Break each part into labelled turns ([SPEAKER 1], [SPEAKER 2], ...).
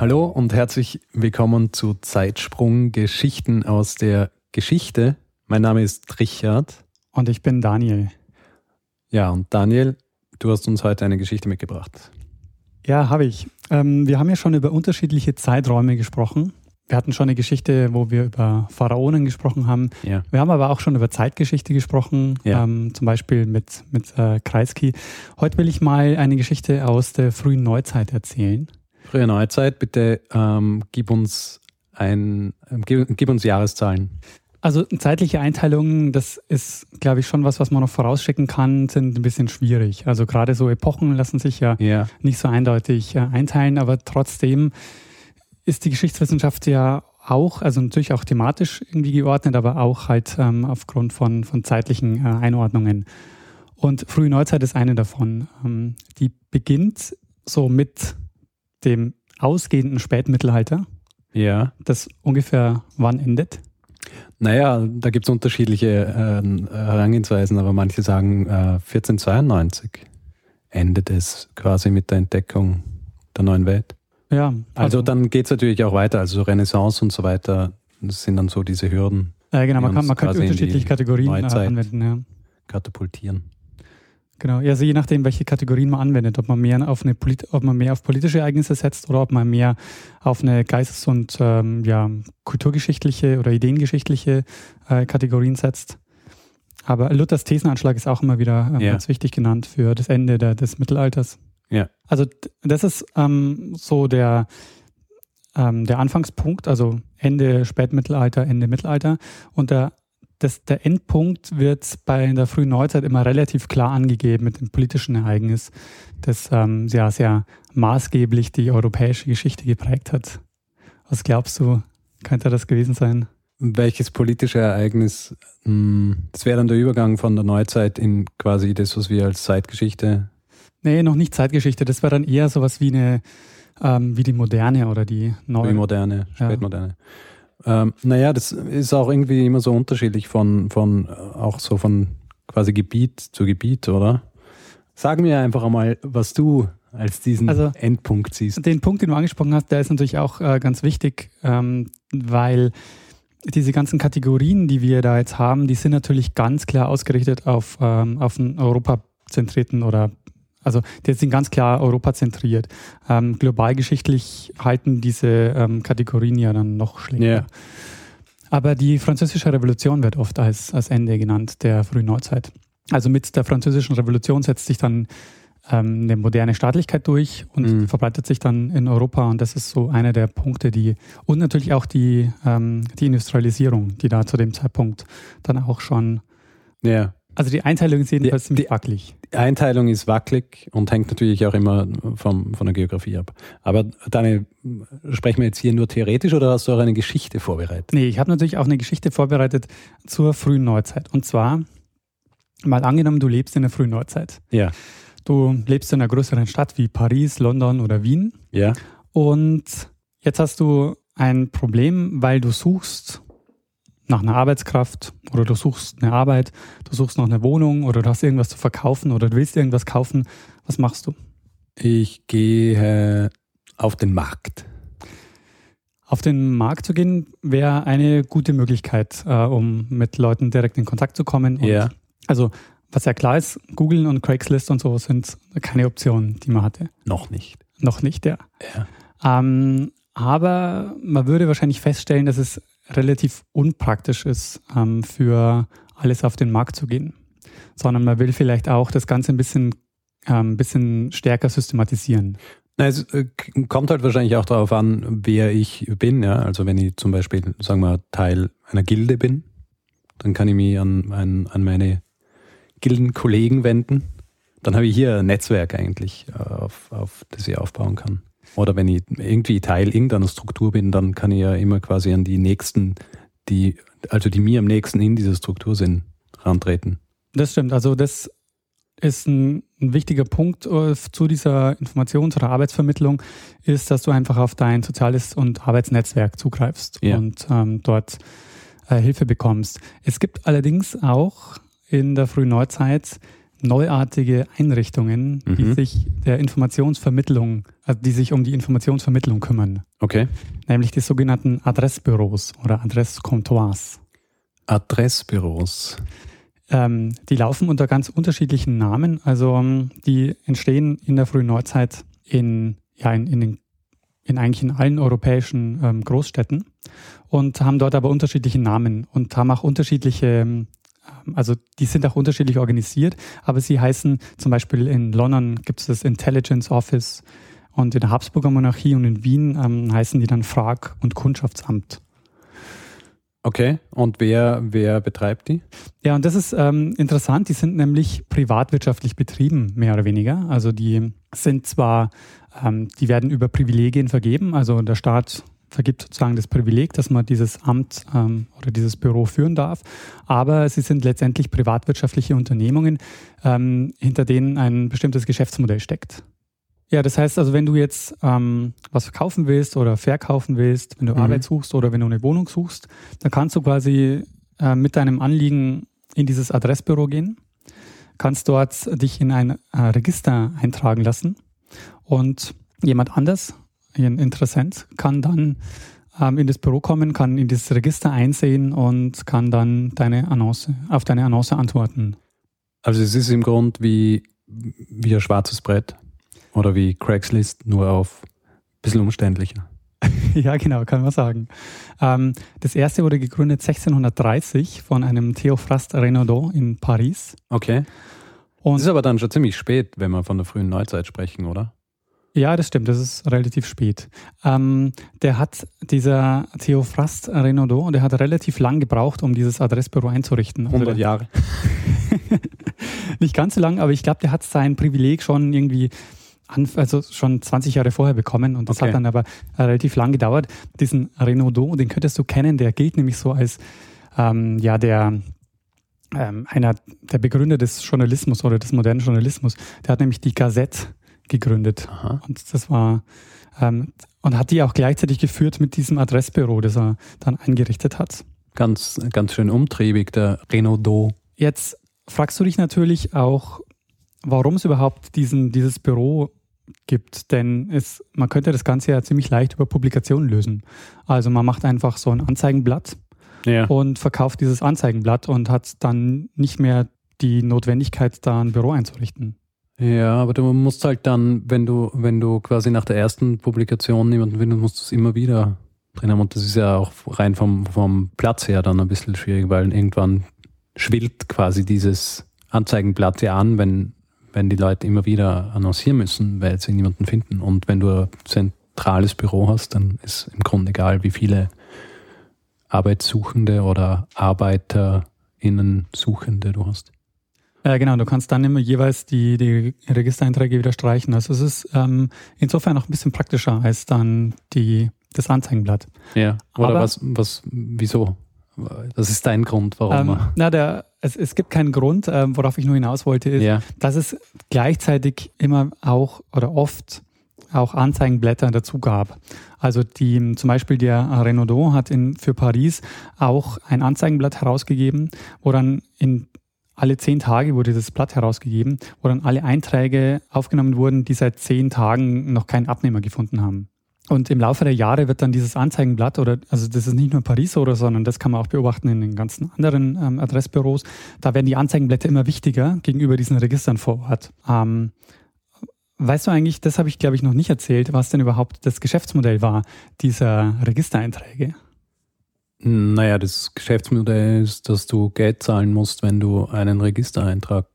[SPEAKER 1] Hallo und herzlich willkommen zu Zeitsprung Geschichten aus der Geschichte. Mein Name ist Richard.
[SPEAKER 2] Und ich bin Daniel.
[SPEAKER 1] Ja, und Daniel, du hast uns heute eine Geschichte mitgebracht.
[SPEAKER 2] Ja, habe ich. Ähm, wir haben ja schon über unterschiedliche Zeiträume gesprochen. Wir hatten schon eine Geschichte, wo wir über Pharaonen gesprochen haben.
[SPEAKER 1] Ja.
[SPEAKER 2] Wir haben aber auch schon über Zeitgeschichte gesprochen,
[SPEAKER 1] Ja.
[SPEAKER 2] ähm, zum Beispiel mit, mit äh, Kreisky. Heute will ich mal eine Geschichte aus der frühen Neuzeit erzählen.
[SPEAKER 1] Frühe Neuzeit, bitte ähm, gib uns ein, ähm, gib, gib uns Jahreszahlen.
[SPEAKER 2] Also zeitliche Einteilungen, das ist, glaube ich, schon was, was man noch vorausschicken kann, sind ein bisschen schwierig. Also gerade so Epochen lassen sich ja
[SPEAKER 1] Ja.
[SPEAKER 2] nicht so eindeutig äh, einteilen, aber trotzdem ist die Geschichtswissenschaft ja auch, also natürlich auch thematisch irgendwie geordnet, aber auch halt ähm, aufgrund von, von zeitlichen äh, Einordnungen. Und frühe Neuzeit ist eine davon. Ähm, die beginnt so mit dem ausgehenden Spätmittelalter,
[SPEAKER 1] Ja.
[SPEAKER 2] das ungefähr wann endet.
[SPEAKER 1] Naja, da gibt es unterschiedliche ähm, Herangehensweisen, aber manche sagen äh, 1492 endet es quasi mit der Entdeckung der neuen Welt.
[SPEAKER 2] Ja,
[SPEAKER 1] Also, dann geht es natürlich auch weiter, also so Renaissance und so weiter, das sind dann so diese Hürden,
[SPEAKER 2] äh, genau, man, kann, man könnte unterschiedliche Kategorien äh,
[SPEAKER 1] Neuzeit-
[SPEAKER 2] anwenden. Ja.
[SPEAKER 1] katapultieren.
[SPEAKER 2] Genau, ja, also je nachdem, welche Kategorien man anwendet, ob man mehr auf eine Polit ob man mehr auf politische Ereignisse setzt oder ob man mehr auf eine geistes- und ähm, ja, kulturgeschichtliche oder ideengeschichtliche äh, Kategorien setzt. Aber Luthers Thesenanschlag ist auch immer wieder äh,
[SPEAKER 1] Ja.
[SPEAKER 2] ganz wichtig genannt für das Ende der, des Mittelalters.
[SPEAKER 1] Ja.
[SPEAKER 2] Also das ist ähm, so der, ähm, der Anfangspunkt, also Ende Spätmittelalter, Ende Mittelalter. Und der das, der Endpunkt wird bei der frühen Neuzeit immer relativ klar angegeben mit dem politischen Ereignis, das ähm, ja sehr maßgeblich die europäische Geschichte geprägt hat. Was glaubst du, könnte das gewesen sein?
[SPEAKER 1] Welches politische Ereignis, mh, das wäre dann der Übergang von der Neuzeit in quasi das, was wir als Zeitgeschichte,
[SPEAKER 2] Nee, noch nicht Zeitgeschichte. Das war dann eher sowas wie eine, ähm, wie die Moderne oder die neue.
[SPEAKER 1] moderne,
[SPEAKER 2] Ja.
[SPEAKER 1] Ähm, naja, das ist auch irgendwie immer so unterschiedlich von, von äh, auch so von quasi Gebiet zu Gebiet, oder? Sag mir einfach einmal, was du als diesen
[SPEAKER 2] Also-
[SPEAKER 1] Endpunkt siehst.
[SPEAKER 2] Den Punkt, den du angesprochen hast, der ist natürlich auch äh, ganz wichtig, ähm, weil diese ganzen Kategorien, die wir da jetzt haben, die sind natürlich ganz klar ausgerichtet auf, ähm, auf einen europazentrierten oder also die sind ganz klar europazentriert. Ähm, globalgeschichtlich halten diese ähm, Kategorien ja dann noch schlechter.
[SPEAKER 1] Ja.
[SPEAKER 2] Aber die französische Revolution wird oft als, als Ende genannt der frühen Neuzeit. Also mit der französischen Revolution setzt sich dann ähm, eine moderne Staatlichkeit durch und
[SPEAKER 1] Mhm.
[SPEAKER 2] verbreitet sich dann in Europa. Und das ist so einer der Punkte, die und natürlich auch die, ähm, die Industrialisierung, die da zu dem Zeitpunkt dann auch schon.
[SPEAKER 1] Ja.
[SPEAKER 2] Also die Einteilung ist jedenfalls
[SPEAKER 1] Die-
[SPEAKER 2] ziemlich
[SPEAKER 1] die-
[SPEAKER 2] wackelig.
[SPEAKER 1] Die Einteilung ist wackelig und hängt natürlich auch immer vom, von der Geografie ab. Aber Daniel, sprechen wir jetzt hier nur theoretisch oder hast du auch eine Geschichte vorbereitet?
[SPEAKER 2] Nee, ich habe natürlich auch eine Geschichte vorbereitet zur frühen Neuzeit. Und zwar, mal angenommen, du lebst in der frühen Neuzeit.
[SPEAKER 1] Ja.
[SPEAKER 2] Du lebst in einer größeren Stadt wie Paris, London oder Wien.
[SPEAKER 1] Ja.
[SPEAKER 2] Und jetzt hast du ein Problem, weil du suchst nach einer Arbeitskraft oder du suchst eine Arbeit, du suchst noch eine Wohnung oder du hast irgendwas zu verkaufen oder du willst irgendwas kaufen. Was machst du?
[SPEAKER 1] Ich gehe auf den Markt.
[SPEAKER 2] Auf den Markt zu gehen wäre eine gute Möglichkeit, äh, um mit Leuten direkt in Kontakt zu kommen. Und
[SPEAKER 1] Ja.
[SPEAKER 2] Also, was ja klar ist, Google und Craigslist und so sind keine Optionen, die man hatte.
[SPEAKER 1] Noch nicht.
[SPEAKER 2] Noch nicht, ja.
[SPEAKER 1] Ja.
[SPEAKER 2] Ähm, aber man würde wahrscheinlich feststellen, dass es relativ unpraktisch ist, ähm, für alles auf den Markt zu gehen. Sondern man will vielleicht auch das Ganze ein bisschen, ähm, bisschen stärker systematisieren.
[SPEAKER 1] Na, es äh, kommt halt wahrscheinlich auch darauf an, wer ich bin. Ja? Also wenn ich zum Beispiel, sagen wir, Teil einer Gilde bin, dann kann ich mich an, an, an meine Gildenkollegen wenden. Dann habe ich hier ein Netzwerk eigentlich, äh, auf, auf das ich aufbauen kann. Oder wenn ich irgendwie Teil irgendeiner Struktur bin, dann kann ich ja immer quasi an die nächsten, die, also die mir am nächsten in dieser Struktur sind, rantreten.
[SPEAKER 2] Das stimmt. Also das ist ein, ein wichtiger Punkt äh, zu dieser Informations- oder Arbeitsvermittlung, ist, dass du einfach auf dein soziales und Arbeitsnetzwerk zugreifst
[SPEAKER 1] Ja.
[SPEAKER 2] und ähm, dort äh, Hilfe bekommst. Es gibt allerdings auch in der frühen Neuzeit neuartige Einrichtungen, die
[SPEAKER 1] Mhm.
[SPEAKER 2] sich der Informationsvermittlung, also die sich um die Informationsvermittlung kümmern,
[SPEAKER 1] Okay.
[SPEAKER 2] nämlich die sogenannten Adressbüros oder Adresscomptoirs.
[SPEAKER 1] Adressbüros.
[SPEAKER 2] Ähm, die laufen unter ganz unterschiedlichen Namen. Also ähm, die entstehen in der frühen Neuzeit in, ja, in, in, den, in eigentlich in allen europäischen ähm, Großstädten und haben dort aber unterschiedliche Namen und haben auch unterschiedliche, ähm, also die sind auch unterschiedlich organisiert, aber sie heißen zum Beispiel in London gibt es das Intelligence Office und in der Habsburger Monarchie und in Wien ähm, heißen die dann Frag- und Kundschaftsamt.
[SPEAKER 1] Okay. Und wer, wer betreibt die?
[SPEAKER 2] Ja, und das ist ähm, interessant. Die sind nämlich privatwirtschaftlich betrieben, mehr oder weniger. Also die sind zwar, ähm, die werden über Privilegien vergeben. Also der Staat vergibt sozusagen das Privileg, dass man dieses Amt ähm, oder dieses Büro führen darf. Aber sie sind letztendlich privatwirtschaftliche Unternehmungen, ähm, hinter denen ein bestimmtes Geschäftsmodell steckt. Ja, das heißt also, wenn du jetzt ähm, was verkaufen willst oder verkaufen willst, wenn du
[SPEAKER 1] Mhm.
[SPEAKER 2] Arbeit suchst oder wenn du eine Wohnung suchst, dann kannst du quasi äh, mit deinem Anliegen in dieses Adressbüro gehen, kannst dort dich in ein äh, Register eintragen lassen und jemand anders, ein Interessent, kann dann ähm, in das Büro kommen, kann in dieses Register einsehen und kann dann deine Annonce, auf deine Annonce antworten.
[SPEAKER 1] Also es ist im Grunde wie, wie ein schwarzes Brett oder wie Craigslist, nur auf ein bisschen umständlicher.
[SPEAKER 2] Ja, genau, kann man sagen. Ähm, das erste wurde gegründet 1630 von einem Theophrast Renaudot in Paris.
[SPEAKER 1] Okay.
[SPEAKER 2] Und
[SPEAKER 1] Das ist aber dann schon ziemlich spät, wenn wir von der frühen Neuzeit sprechen, oder?
[SPEAKER 2] Ja, das stimmt, das ist relativ spät. Ähm, der hat, dieser Theophrast Renaudot, der hat relativ lang gebraucht, um dieses Adressbüro einzurichten. Also
[SPEAKER 1] 100
[SPEAKER 2] der,
[SPEAKER 1] Jahre.
[SPEAKER 2] nicht ganz so lang, aber ich glaube, der hat sein Privileg schon irgendwie, also schon 20 Jahre vorher bekommen und das
[SPEAKER 1] Okay.
[SPEAKER 2] hat dann aber äh, relativ lang gedauert. Diesen Renaudot, den könntest du kennen, der gilt nämlich so als, ähm, ja, der, ähm, einer der Begründer des Journalismus oder des modernen Journalismus. Der hat nämlich die Gazette gegründet.
[SPEAKER 1] Aha.
[SPEAKER 2] Und das war, ähm, und hat die auch gleichzeitig geführt mit diesem Adressbüro, das er dann eingerichtet hat.
[SPEAKER 1] Ganz, ganz schön umtriebig, der Renaudot.
[SPEAKER 2] Jetzt fragst du dich natürlich auch, warum es überhaupt diesen, dieses Büro gibt, denn es, man könnte das Ganze ja ziemlich leicht über Publikationen lösen. Also man macht einfach so ein Anzeigenblatt
[SPEAKER 1] Ja.
[SPEAKER 2] und verkauft dieses Anzeigenblatt und hat dann nicht mehr die Notwendigkeit, da ein Büro einzurichten.
[SPEAKER 1] Ja, aber du musst halt dann, wenn du, wenn du quasi nach der ersten Publikation jemanden findest, musst du es immer wieder drin haben. Und das ist ja auch rein vom, vom Platz her dann ein bisschen schwierig, weil irgendwann schwillt quasi dieses Anzeigenblatt ja an, wenn, wenn die Leute immer wieder annoncieren müssen, weil sie niemanden finden. Und wenn du ein zentrales Büro hast, dann ist im Grunde egal, wie viele Arbeitssuchende oder ArbeiterInnen Suchende du hast.
[SPEAKER 2] Äh, genau, du kannst dann immer jeweils die, die Registereinträge wieder streichen. Also es ist ähm, insofern noch ein bisschen praktischer als dann die, das Anzeigenblatt.
[SPEAKER 1] Ja, oder
[SPEAKER 2] Aber-
[SPEAKER 1] was, was, wieso? Das ist dein Grund, warum.
[SPEAKER 2] Ähm, na, der, es, es gibt keinen Grund, ähm, worauf ich nur hinaus wollte, ist,
[SPEAKER 1] ja,
[SPEAKER 2] dass es gleichzeitig immer auch oder oft auch Anzeigenblätter dazu gab. Also die, zum Beispiel der Renaudot hat in, für Paris auch ein Anzeigenblatt herausgegeben, wo dann in alle zehn Tage wurde das Blatt herausgegeben, wo dann alle Einträge aufgenommen wurden, die seit zehn Tagen noch keinen Abnehmer gefunden haben. Und im Laufe der Jahre wird dann dieses Anzeigenblatt oder, also das ist nicht nur Paris oder, sondern das kann man auch beobachten in den ganzen anderen ähm, Adressbüros. Da werden die Anzeigenblätter immer wichtiger gegenüber diesen Registern vor Ort. Ähm, weißt du eigentlich, das habe ich glaube ich noch nicht erzählt, was denn überhaupt das Geschäftsmodell war dieser Registereinträge?
[SPEAKER 1] naja, das Geschäftsmodell ist, dass du Geld zahlen musst, wenn du einen Registereintrag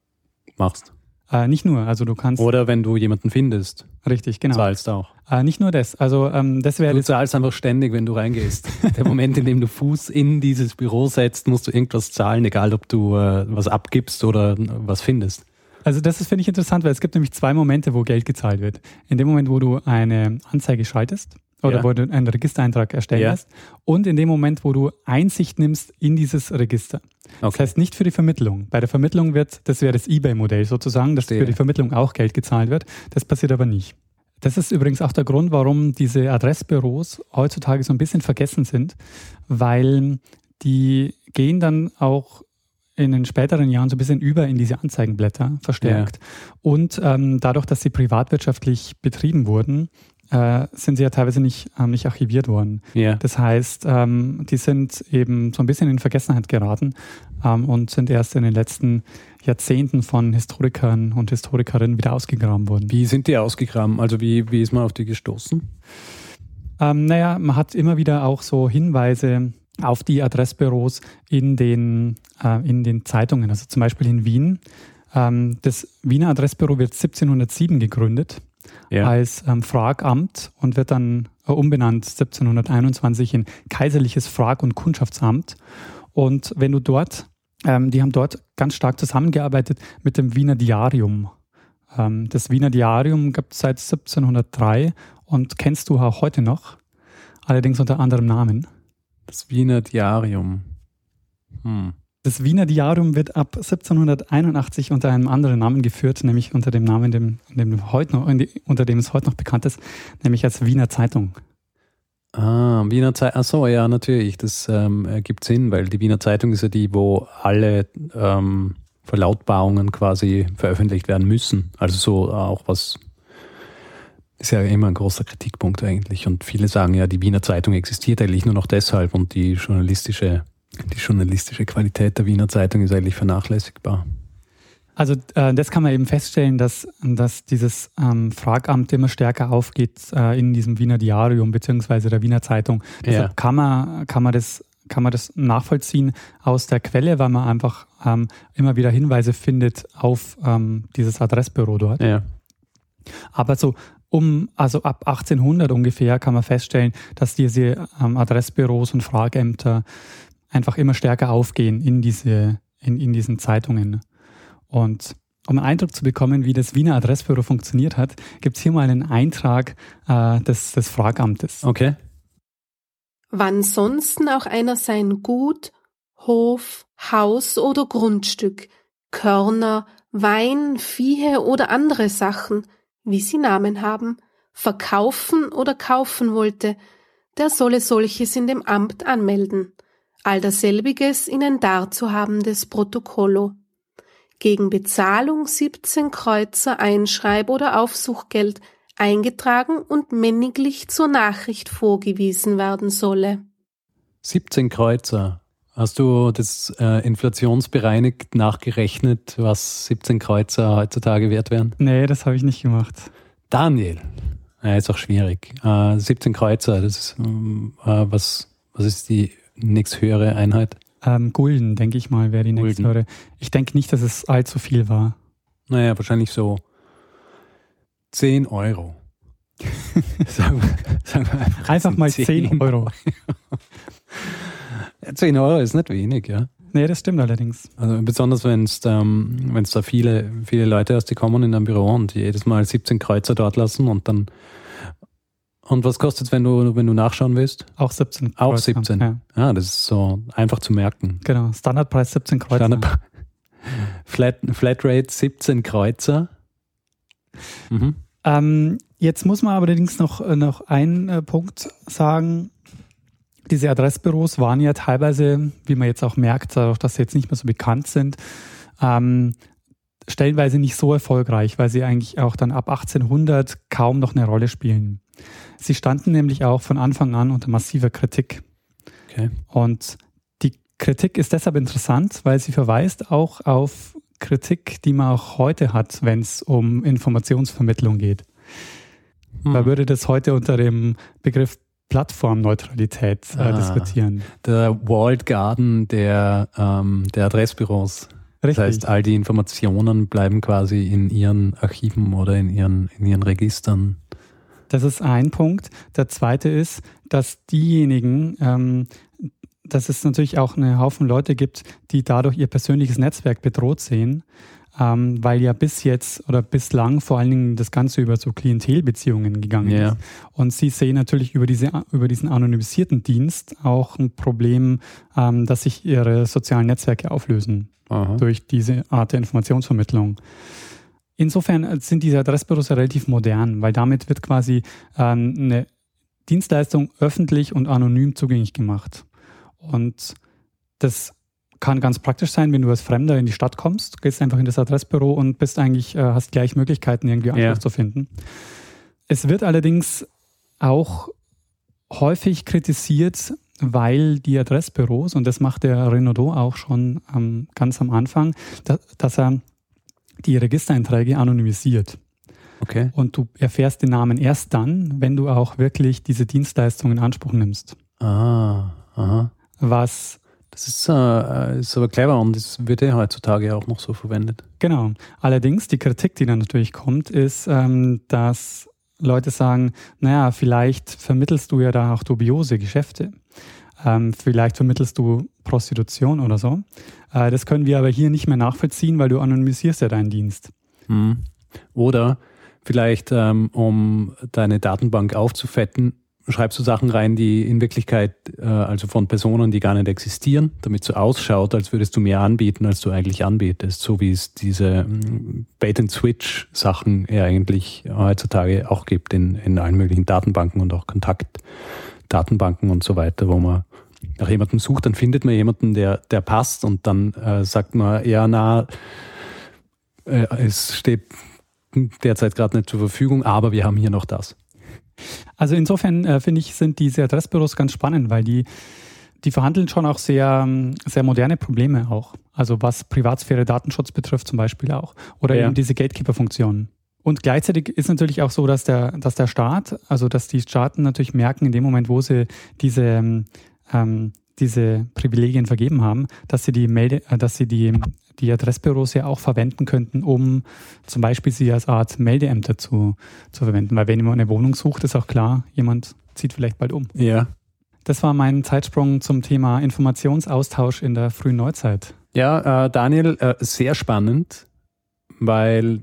[SPEAKER 1] machst.
[SPEAKER 2] Äh, nicht nur, also du kannst,
[SPEAKER 1] Oder wenn du jemanden findest,
[SPEAKER 2] richtig, genau.
[SPEAKER 1] zahlst auch.
[SPEAKER 2] Äh, nicht nur das, also ähm, das wäre
[SPEAKER 1] Du zahlst einfach ständig, wenn du reingehst. Der Moment, in dem du Fuß in dieses Büro setzt, musst du irgendwas zahlen, egal ob du äh, was abgibst oder was findest.
[SPEAKER 2] Also das ist, finde ich, interessant, weil es gibt nämlich zwei Momente, wo Geld gezahlt wird. In dem Moment, wo du eine Anzeige schaltest oder
[SPEAKER 1] Ja.
[SPEAKER 2] wo du einen Registereintrag erstellen
[SPEAKER 1] Ja.
[SPEAKER 2] lässt und in dem Moment, wo du Einsicht nimmst in dieses Register. Das
[SPEAKER 1] Okay.
[SPEAKER 2] heißt nicht für die Vermittlung. Bei der Vermittlung wird, das wäre das Ebay-Modell sozusagen, dass
[SPEAKER 1] Verstehe.
[SPEAKER 2] für die Vermittlung auch Geld gezahlt wird. Das passiert aber nicht. Das ist übrigens auch der Grund, warum diese Adressbüros heutzutage so ein bisschen vergessen sind, weil die gehen dann auch in den späteren Jahren so ein bisschen über in diese Anzeigenblätter verstärkt. Und ähm, dadurch, dass sie privatwirtschaftlich betrieben wurden, äh, sind sie ja teilweise nicht, ähm, nicht archiviert worden.
[SPEAKER 1] Ja.
[SPEAKER 2] Das heißt, ähm, die sind eben so ein bisschen in Vergessenheit geraten ähm, und sind erst in den letzten Jahrzehnten von Historikern und Historikerinnen wieder ausgegraben worden.
[SPEAKER 1] Wie sind die ausgegraben? Also wie, wie ist man auf die gestoßen?
[SPEAKER 2] Ähm, naja, man hat immer wieder auch so Hinweise auf die Adressbüros in den, äh, in den Zeitungen. Also zum Beispiel in Wien. Ähm, das Wiener Adressbüro wird 1707 gegründet
[SPEAKER 1] Ja.
[SPEAKER 2] als ähm, Fragamt und wird dann äh, umbenannt 1721 in Kaiserliches Frag- und Kundschaftsamt. Und wenn du dort, ähm, die haben dort ganz stark zusammengearbeitet mit dem Wiener Diarium. Ähm, das Wiener Diarium gibt es seit 1703 und kennst du auch heute noch, allerdings unter anderem Namen.
[SPEAKER 1] Das Wiener Diarium. Hm.
[SPEAKER 2] Das Wiener Diarium wird ab 1781 unter einem anderen Namen geführt, nämlich unter dem Namen, dem, dem heute noch, unter dem es heute noch bekannt ist, nämlich als Wiener Zeitung.
[SPEAKER 1] Ah, Wiener Zeitung. Achso, ja, natürlich. Das ähm, ergibt Sinn, weil die Wiener Zeitung ist ja die, wo alle ähm, Verlautbarungen quasi veröffentlicht werden müssen. Also so auch was ist ja immer ein großer Kritikpunkt eigentlich. Und viele sagen ja, die Wiener Zeitung existiert eigentlich nur noch deshalb und die journalistische, die journalistische Qualität der Wiener Zeitung ist eigentlich vernachlässigbar.
[SPEAKER 2] Also äh, das kann man eben feststellen, dass, dass dieses ähm, Fragamt immer stärker aufgeht äh, in diesem Wiener Diarium beziehungsweise der Wiener Zeitung. Deshalb kann man, kann man das kann man das nachvollziehen aus der Quelle, weil man einfach ähm, immer wieder Hinweise findet auf ähm, dieses Adressbüro dort.
[SPEAKER 1] Ja.
[SPEAKER 2] Aber so um, also ab 1800 ungefähr kann man feststellen, dass diese ähm, Adressbüros und Frageämter einfach immer stärker aufgehen in diese, in, in diesen Zeitungen. Und um einen Eindruck zu bekommen, wie das Wiener Adressbüro funktioniert hat, gibt es hier mal einen Eintrag äh, des, des Fragamtes.
[SPEAKER 1] Okay.
[SPEAKER 3] Wann sonsten auch einer sein Gut, Hof, Haus oder Grundstück, Körner, Wein, Viehe oder andere Sachen, wie sie Namen haben, verkaufen oder kaufen wollte, der solle solches in dem Amt anmelden, all derselbiges in ein darzuhabendes Protokollo. Gegen Bezahlung 17 Kreuzer Einschreib- oder Aufsuchgeld eingetragen und männiglich zur Nachricht vorgewiesen werden solle.
[SPEAKER 1] 17 Kreuzer. Hast du das äh, inflationsbereinigt nachgerechnet, was 17 Kreuzer heutzutage wert wären?
[SPEAKER 2] Nee, das habe ich nicht gemacht.
[SPEAKER 1] Daniel. Ja, ist auch schwierig. Äh, 17 Kreuzer, das ist, ähm, äh, was, was ist die nächsthöhere Einheit?
[SPEAKER 2] Ähm, Gulden, denke ich mal, wäre die nächste.
[SPEAKER 1] Gulden.
[SPEAKER 2] Höre. Ich denke nicht, dass es allzu viel war.
[SPEAKER 1] Naja, wahrscheinlich so 10 Euro. sagen wir, sagen wir einfach,
[SPEAKER 2] Einfach mal
[SPEAKER 1] sind
[SPEAKER 2] 10 Euro.
[SPEAKER 1] Ja, 10 Euro ist nicht wenig, ja.
[SPEAKER 2] Nee, das stimmt allerdings.
[SPEAKER 1] Also besonders wenn es ähm, wenn's da viele, viele Leute hast, die kommen in ein Büro und jedes Mal 17 Kreuzer dort lassen und dann und was kostet es, wenn du, wenn du nachschauen willst?
[SPEAKER 2] Auch 17
[SPEAKER 1] Auch
[SPEAKER 2] Kreuzer.
[SPEAKER 1] 17.
[SPEAKER 2] Ja,
[SPEAKER 1] Ja, das ist so einfach zu merken.
[SPEAKER 2] genau. Standardpreis 17 Kreuzer.
[SPEAKER 1] Standard- Flat, Flatrate 17 Kreuzer. Mhm.
[SPEAKER 2] Ähm, jetzt muss man allerdings noch, äh, noch einen äh, Punkt sagen. Diese Adressbüros waren ja teilweise, wie man jetzt auch merkt, dadurch, dass sie jetzt nicht mehr so bekannt sind, ähm, stellenweise nicht so erfolgreich, weil sie eigentlich auch dann ab 1800 kaum noch eine Rolle spielen. Sie standen nämlich auch von Anfang an unter massiver Kritik.
[SPEAKER 1] Okay.
[SPEAKER 2] Und die Kritik ist deshalb interessant, weil sie verweist auch auf Kritik, die man auch heute hat, wenn es um Informationsvermittlung geht. Man
[SPEAKER 1] Hm.
[SPEAKER 2] würde das heute unter dem Begriff Plattformneutralität äh,
[SPEAKER 1] Ah.
[SPEAKER 2] diskutieren.
[SPEAKER 1] Der Walled Garden der, ähm, der Adressbüros. Das
[SPEAKER 2] Richtig.
[SPEAKER 1] heißt, all die Informationen bleiben quasi in ihren Archiven oder in ihren, in ihren Registern.
[SPEAKER 2] Das ist ein Punkt. Der zweite ist, dass diejenigen, ähm, dass es natürlich auch einen Haufen Leute gibt, die dadurch ihr persönliches Netzwerk bedroht sehen. ähm, weil ja bis jetzt oder bislang vor allen Dingen das Ganze über so Klientelbeziehungen gegangen
[SPEAKER 1] Ja.
[SPEAKER 2] ist. Und sie sehen natürlich über, diese, über diesen anonymisierten Dienst auch ein Problem, ähm, dass sich ihre sozialen Netzwerke auflösen
[SPEAKER 1] Aha.
[SPEAKER 2] durch diese Art der Informationsvermittlung. Insofern sind diese Adressbüros relativ modern, weil damit wird quasi ähm, eine Dienstleistung öffentlich und anonym zugänglich gemacht. Und das kann ganz praktisch sein, wenn du als Fremder in die Stadt kommst, gehst einfach in das Adressbüro und bist eigentlich, äh, hast gleich Möglichkeiten, irgendwie Anschluss
[SPEAKER 1] Ja.
[SPEAKER 2] zu finden. Es wird allerdings auch häufig kritisiert, weil die Adressbüros, und das macht der Renaudot auch schon ähm, ganz am Anfang, da, dass er die Registereinträge anonymisiert.
[SPEAKER 1] Okay.
[SPEAKER 2] Und du erfährst den Namen erst dann, wenn du auch wirklich diese Dienstleistung in Anspruch nimmst.
[SPEAKER 1] Ah, aha.
[SPEAKER 2] Was
[SPEAKER 1] Das ist, äh, ist aber clever und das wird ja heutzutage auch noch so verwendet.
[SPEAKER 2] Genau. Allerdings, die Kritik, die dann natürlich kommt, ist, ähm, dass Leute sagen, naja, vielleicht vermittelst du ja da auch dubiose Geschäfte. Ähm, vielleicht vermittelst du Prostitution oder so. Äh, das können wir aber hier nicht mehr nachvollziehen, weil du anonymisierst ja deinen Dienst.
[SPEAKER 1] Hm. Oder vielleicht, ähm, um deine Datenbank aufzufetten, schreibst du Sachen rein, die in Wirklichkeit, äh, also von Personen, die gar nicht existieren, damit so ausschaut, als würdest du mehr anbieten, als du eigentlich anbietest. So wie es diese mm, Bait-and-Switch-Sachen ja eigentlich heutzutage auch gibt in, in allen möglichen Datenbanken und auch Kontaktdatenbanken und so weiter, wo man nach jemandem sucht, dann findet man jemanden, der, der passt und dann äh, sagt man, ja, na, äh, es steht derzeit gerade nicht zur Verfügung, aber wir haben hier noch das.
[SPEAKER 2] Also insofern äh, finde ich, sind diese Adressbüros ganz spannend, weil die, die verhandeln schon auch sehr, sehr moderne Probleme auch. Also was Privatsphäre, Datenschutz betrifft zum Beispiel auch. Oder
[SPEAKER 1] Ja.
[SPEAKER 2] eben diese Gatekeeper-Funktionen. Und gleichzeitig ist natürlich auch so, dass der, dass der Staat, also dass die Staaten natürlich merken, in dem Moment, wo sie diese, ähm, diese Privilegien vergeben haben, dass sie die Melde, äh, dass sie die, die Adressbüros ja auch verwenden könnten, um zum Beispiel sie als Art Meldeämter zu, zu verwenden. Weil wenn jemand eine Wohnung sucht, ist auch klar, jemand zieht vielleicht bald um.
[SPEAKER 1] Ja.
[SPEAKER 2] Das war mein Zeitsprung zum Thema Informationsaustausch in der frühen Neuzeit.
[SPEAKER 1] Ja, äh, Daniel, äh, sehr spannend, weil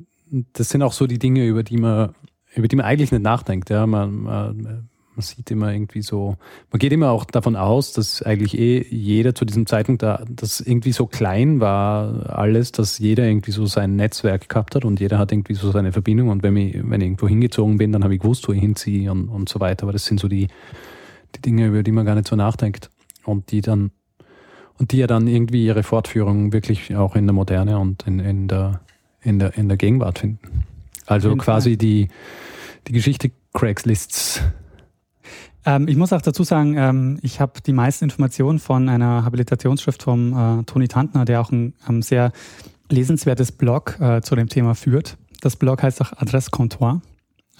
[SPEAKER 1] das sind auch so die Dinge, über die man, über die man eigentlich nicht nachdenkt. Ja, man, man, man sieht immer irgendwie so, man geht immer auch davon aus, dass eigentlich eh jeder zu diesem Zeitpunkt da, das irgendwie so klein war alles, dass jeder irgendwie so sein Netzwerk gehabt hat und jeder hat irgendwie so seine Verbindung und wenn ich, wenn ich irgendwo hingezogen bin, dann habe ich gewusst, wo ich hinziehe und, und so weiter. Aber das sind so die, die Dinge, über die man gar nicht so nachdenkt und die dann und die ja dann irgendwie ihre Fortführung wirklich auch in der Moderne und in, in, der, in, der, in der Gegenwart finden. Also quasi die, die Geschichte Craigslists.
[SPEAKER 2] Ähm, ich muss auch dazu sagen, ähm, ich habe die meisten Informationen von einer Habilitationsschrift vom äh, Toni Tantner, der auch ein ähm, sehr lesenswertes Blog äh, zu dem Thema führt. Das Blog heißt auch Adresscomptoir.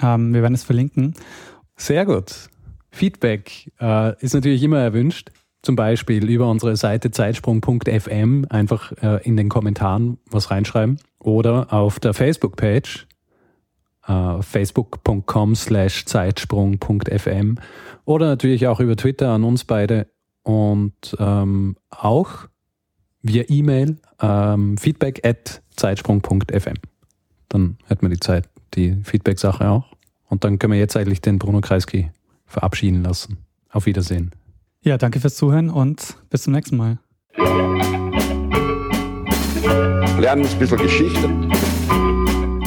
[SPEAKER 2] Ähm, wir werden es verlinken.
[SPEAKER 1] Sehr gut. Feedback äh, ist natürlich immer erwünscht. Zum Beispiel über unsere Seite zeitsprung.fm einfach äh, in den Kommentaren was reinschreiben oder auf der Facebook-Page äh, facebook.com slash zeitsprung.fm oder natürlich auch über Twitter an uns beide und ähm, auch via E-Mail ähm, feedback at zeitsprung.fm. Dann hätten wir die Zeit, die Feedback-Sache auch. Und dann können wir jetzt eigentlich den Bruno Kreisky verabschieden lassen. Auf Wiedersehen.
[SPEAKER 2] Ja, danke fürs Zuhören und bis zum nächsten Mal.
[SPEAKER 4] Lernen ein bisschen Geschichte.